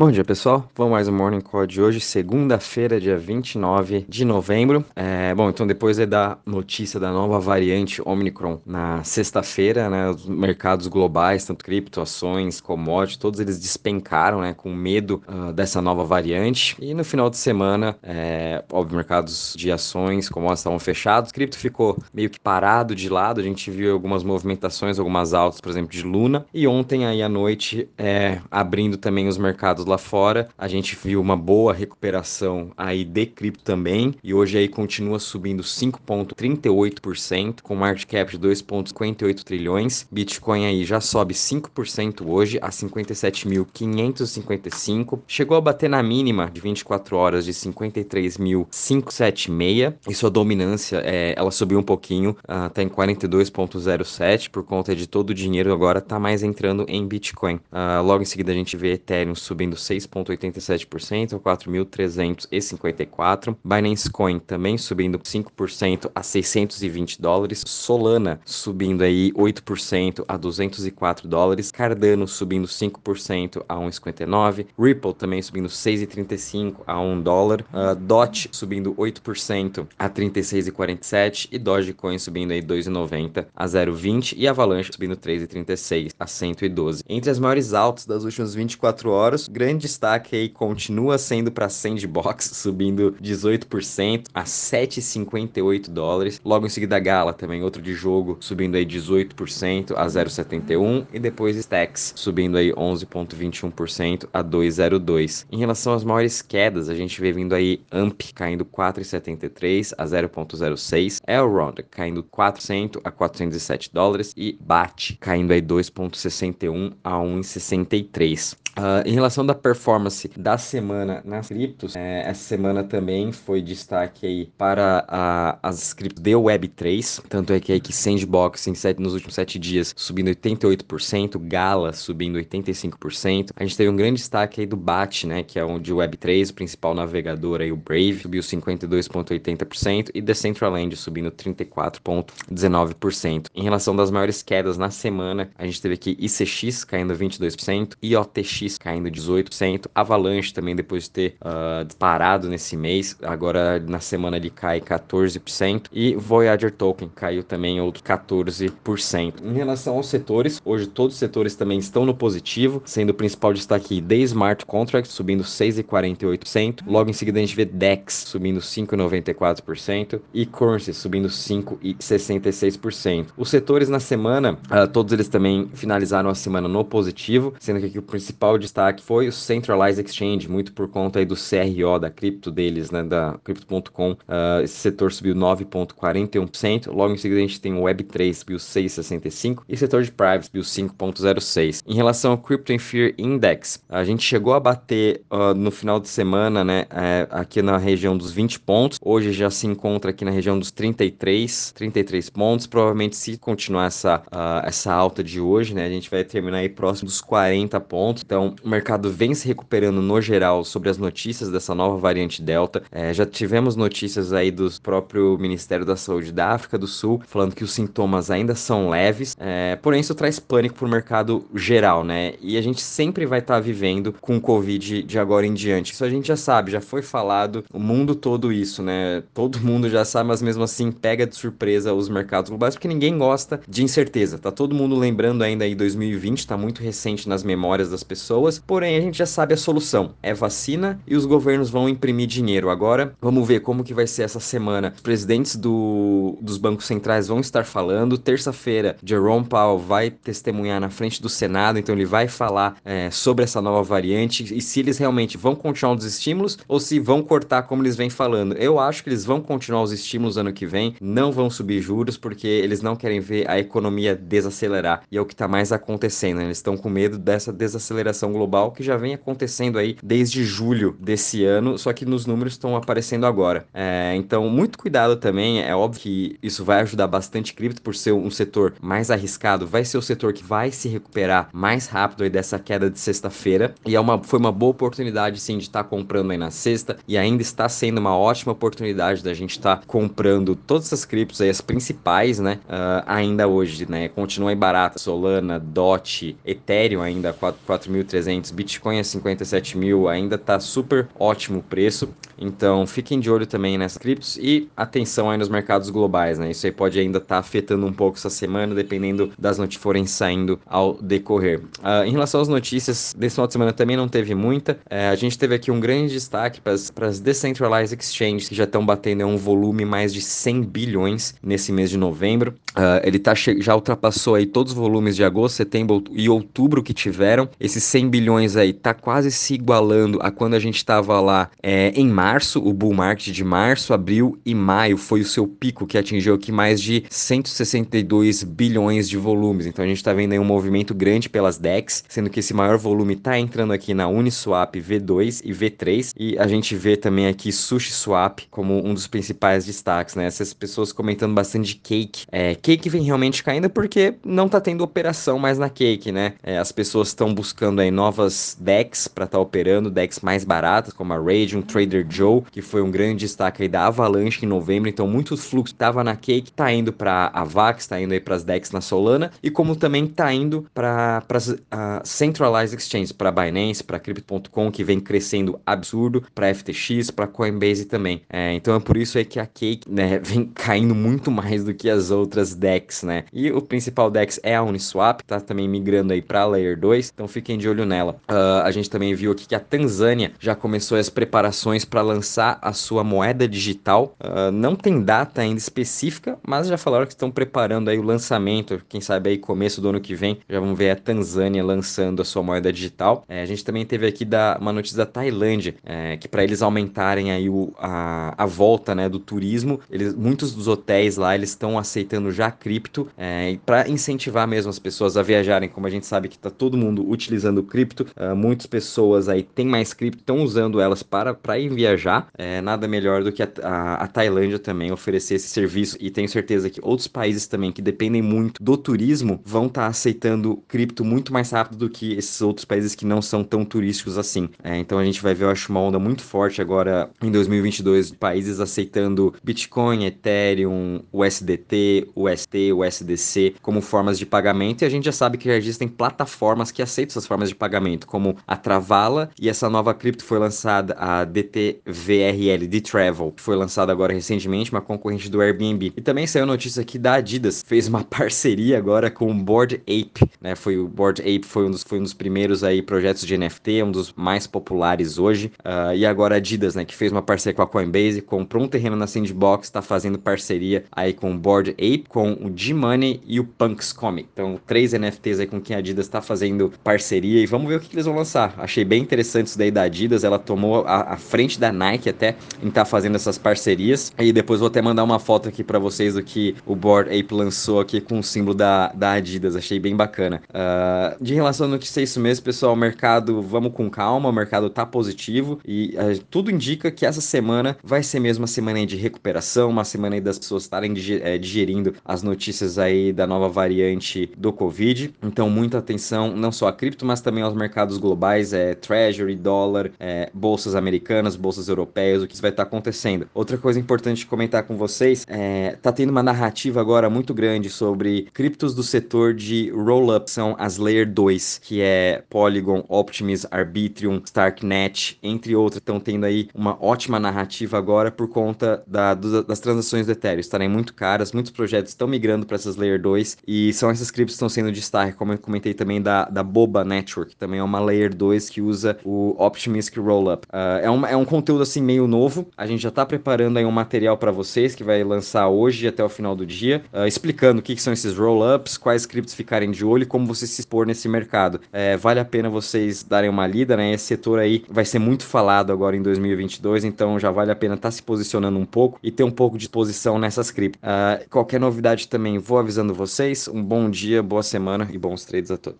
Bom dia, pessoal. Vamos mais um Morning Call de hoje, segunda-feira, dia 29 de novembro. É, bom, então depois é da notícia da nova variante Omicron na sexta-feira, né? Os mercados globais, tanto cripto, ações, commodities, todos eles despencaram, né? Com medo uh, dessa nova variante. E no final de semana, é, óbvio, mercados de ações, commodities estavam fechados. Cripto ficou meio que parado de lado. A gente viu algumas movimentações, algumas altas, por exemplo, de Luna. E ontem aí à noite, é, abrindo também os mercados lá fora. A gente viu uma boa recuperação aí de cripto também e hoje aí continua subindo 5.38% com market cap de 2.58 trilhões. Bitcoin aí já sobe 5% hoje a 57.555. Chegou a bater na mínima de 24 horas de 53.576 e sua dominância é, ela subiu um pouquinho, uh, tá em 42.07 por conta de todo o dinheiro agora tá mais entrando em Bitcoin. Uh, logo em seguida a gente vê Ethereum subindo 6,87% a 4.354. Binance Coin também subindo 5% a 620 dólares. Solana subindo aí 8% a 204 dólares. Cardano subindo 5% a 1,59. Ripple também subindo 6,35 a 1 dólar. Uh, DOT subindo 8% a 36,47 e Dogecoin subindo aí 2,90 a 0,20 e Avalanche subindo 3,36 a 112. Entre as maiores altas das últimas 24 horas, grande destaque aí continua sendo para Sandbox, subindo 18% a 7,58 dólares. Logo em seguida, Gala também, outro de jogo, subindo aí 18% a 0,71 e depois Stacks subindo aí 11,21% a 2,02. Em relação às maiores quedas, a gente vê vindo aí Amp caindo 4,73 a 0,06, Elrond caindo 400 a 407 dólares e BAT caindo aí 2,61 a 1,63. Uh, em relação da performance da semana nas criptos, é, essa semana também foi destaque aí para a, as criptos de Web3, tanto é que aí que Sandbox em sete, nos últimos sete dias subindo 88%, Gala subindo 85%. A gente teve um grande destaque aí do BAT, né, que é o de Web3, o principal navegador aí, o Brave, subiu 52,80% e Decentraland subindo 34,19%. Em relação das maiores quedas na semana, a gente teve aqui ICX caindo 22%, IOTX caindo 18%, Avalanche também depois de ter uh, disparado nesse mês, agora na semana ele cai 14%, e Voyager Token caiu também outro 14%. Em relação aos setores, hoje todos os setores também estão no positivo, sendo o principal destaque The Smart Contract subindo 6,48%, logo em seguida a gente vê DEX subindo 5,94% e Currency subindo 5,66%. Os setores na semana, uh, todos eles também finalizaram a semana no positivo, sendo que aqui o principal destaque foi o Centralized Exchange, muito por conta aí do CRO, da cripto deles, né, da Crypto.com. Uh, esse setor subiu 9,41%. Logo em seguida a gente tem o Web3, subiu 6,65%. E o setor de Private subiu 5,06%. Em relação ao Crypto and Fear Index, a gente chegou a bater uh, no final de semana, né, é, aqui na região dos 20 pontos. Hoje já se encontra aqui na região dos 33, 33 pontos. Provavelmente se continuar essa, uh, essa alta de hoje, né, a gente vai terminar aí próximo dos 40 pontos. Então, o mercado vem se recuperando no geral sobre as notícias dessa nova variante Delta. É, já tivemos notícias aí do próprio Ministério da Saúde da África do Sul falando que os sintomas ainda são leves, é, porém isso traz pânico para o mercado geral, né? E a gente sempre vai estar tá vivendo com o Covid de agora em diante. Isso a gente já sabe, já foi falado, o mundo todo isso, né? Todo mundo já sabe, mas mesmo assim pega de surpresa os mercados globais, porque ninguém gosta de incerteza. Tá todo mundo lembrando ainda aí 2020, tá muito recente nas memórias das pessoas pessoas, porém a gente já sabe a solução. É vacina e os governos vão imprimir dinheiro. Agora, vamos ver como que vai ser essa semana. Os presidentes do, dos bancos centrais vão estar falando. Terça-feira, Jerome Powell vai testemunhar na frente do Senado, então ele vai falar é, sobre essa nova variante e se eles realmente vão continuar os estímulos ou se vão cortar como eles vêm falando. Eu acho que eles vão continuar os estímulos ano que vem, não vão subir juros porque eles não querem ver a economia desacelerar. E é o que está mais acontecendo. Né? Eles estão com medo dessa desaceleração global que já vem acontecendo aí desde julho desse ano, só que nos números estão aparecendo agora. É, então, muito cuidado também. É óbvio que isso vai ajudar bastante cripto por ser um setor mais arriscado, vai ser o setor que vai se recuperar mais rápido aí dessa queda de sexta-feira. E é uma, foi uma boa oportunidade sim de estar tá comprando aí na sexta e ainda está sendo uma ótima oportunidade da gente estar tá comprando todas essas criptos aí, as principais, né? Uh, ainda hoje, né? Continua aí barata. Solana, DOT, Ethereum ainda 4.300 4.300, Bitcoin a 57 mil, ainda tá super ótimo o preço. Então fiquem de olho também nessas criptos e atenção aí nos mercados globais, né? Isso aí pode ainda estar tá afetando um pouco essa semana, dependendo das notícias forem saindo ao decorrer. Uh, em relação às notícias, desse final de semana também não teve muita. Uh, a gente teve aqui um grande destaque para as Decentralized Exchanges, que já estão batendo um volume mais de 100 bilhões nesse mês de novembro. Uh, ele tá já ultrapassou aí todos os volumes de agosto, setembro e outubro que tiveram. Esses 100 bilhões aí tá quase se igualando a quando a gente estava lá é, em março, o bull market de março, abril e maio foi o seu pico que atingiu aqui mais de 162 bilhões de volumes. Então a gente está vendo aí um movimento grande pelas DEX, sendo que esse maior volume está entrando aqui na Uniswap V2 e V3 e a gente vê também aqui SushiSwap como um dos principais destaques, né? Essas pessoas comentando bastante de Cake. É, Cake vem realmente caindo porque não está tendo operação mais na Cake, né? É, as pessoas estão buscando aí novas DEX para estar tá operando, DEX mais baratas, como a Radium, Trader Joe, que foi um grande destaque aí da Avalanche em novembro, então muito fluxo estava na Cake, tá indo para a VAX, tá indo aí para as DEX na Solana, e como também tá indo para as uh, Centralized Exchanges, para Binance, para Crypto.com, que vem crescendo absurdo, para FTX, para Coinbase também. É, então é por isso aí que a Cake né, vem caindo muito mais do que as outras DEX, né? E o principal DEX é a Uniswap, tá também migrando aí para Layer 2, então fiquem de olho nela. Uh, a gente também viu aqui que a Tanzânia já começou as preparações para lançar a sua moeda digital. Uh, não tem data ainda específica, mas já falaram que estão preparando aí o lançamento. Quem sabe aí começo do ano que vem já vamos ver a Tanzânia lançando a sua moeda digital. É, a gente também teve aqui da, uma notícia da Tailândia, é, que para eles aumentarem aí o, a, a volta né, do turismo, eles, muitos dos hotéis lá eles estão aceitando já cripto é, para incentivar mesmo as pessoas a viajarem. Como a gente sabe que está todo mundo utilizando cripto, uh, muitas pessoas aí têm mais cripto, estão usando elas para, para ir viajar. É, nada melhor do que a, a, a, Tailândia também oferecer esse serviço. E tenho certeza que outros países também que dependem muito do turismo vão estar tá aceitando cripto muito mais rápido do que esses outros países que não são tão turísticos assim. É, então a gente vai ver, eu acho, uma onda muito forte agora em 2022 de países aceitando Bitcoin, Ethereum, USDT, UST, USDC como formas de pagamento. E a gente já sabe que já existem plataformas que aceitam essas formas de pagamento, como a Travala. E essa nova cripto foi lançada, a DTVRL, de Travel, que foi lançada agora recentemente, uma concorrente do Airbnb. E também saiu notícia aqui da Adidas, fez uma parceria agora com o Board Ape, né? Foi o Board Ape foi um dos, foi um dos primeiros aí projetos de NFT, um dos mais populares hoje. Uh, e agora a Adidas, né, que fez uma parceria com a Coinbase, comprou um terreno na Sandbox, está fazendo parceria aí com o Board Ape, com o G-Money e o Punks Comic. Então, três NFTs aí com quem a Adidas está fazendo parceria e vamos ver o que, que, eles vão lançar. Achei bem interessante isso daí da Adidas, ela tomou a, a frente da Nike até em estar tá fazendo essas parcerias. E depois vou até mandar uma foto aqui para vocês do que o Board Ape lançou aqui com o símbolo da, da Adidas. Achei bem bacana. Uh, de relação ao notícia é isso mesmo, pessoal. O mercado, vamos com calma, o mercado tá positivo e uh, tudo indica que essa semana vai ser mesmo uma semana de recuperação, uma semana aí das pessoas estarem eh, digerindo as notícias aí da nova variante do Covid. Então, muita atenção, não só a cripto, mas também aos mercados globais, é Treasury, dólar, é, bolsas americanas, bolsas europeias, o que vai estar tá acontecendo. Outra coisa importante de comentar com vocês, é, tá tendo uma narrativa agora muito grande sobre criptos do setor de roll-up, são as Layer 2, que é Polygon, Optimus, Arbitrium, Starknet, entre outras, estão tendo aí uma ótima narrativa agora por conta da, do, das transações do Ethereum estarem muito caras, muitos projetos estão migrando para essas Layer 2 e são essas criptos que estão sendo destaque, como eu comentei também da, da Boba Network, também é uma Layer 2 que usa o Optimistic Rollup. Uh, é, um, é um conteúdo assim meio novo, a gente já está preparando aí um material para vocês que vai lançar hoje até o final do dia, uh, explicando o que, que são esses roll-ups, quais criptos ficarem de olho e como você se expor nesse mercado. É, vale a pena vocês darem uma lida, né? Esse setor aí vai ser muito falado agora em 2022, então já vale a pena estar tá se posicionando um pouco e ter um pouco de exposição nessas criptos. Uh, qualquer novidade também vou avisando vocês. Um bom dia, boa semana e bons trades a todos.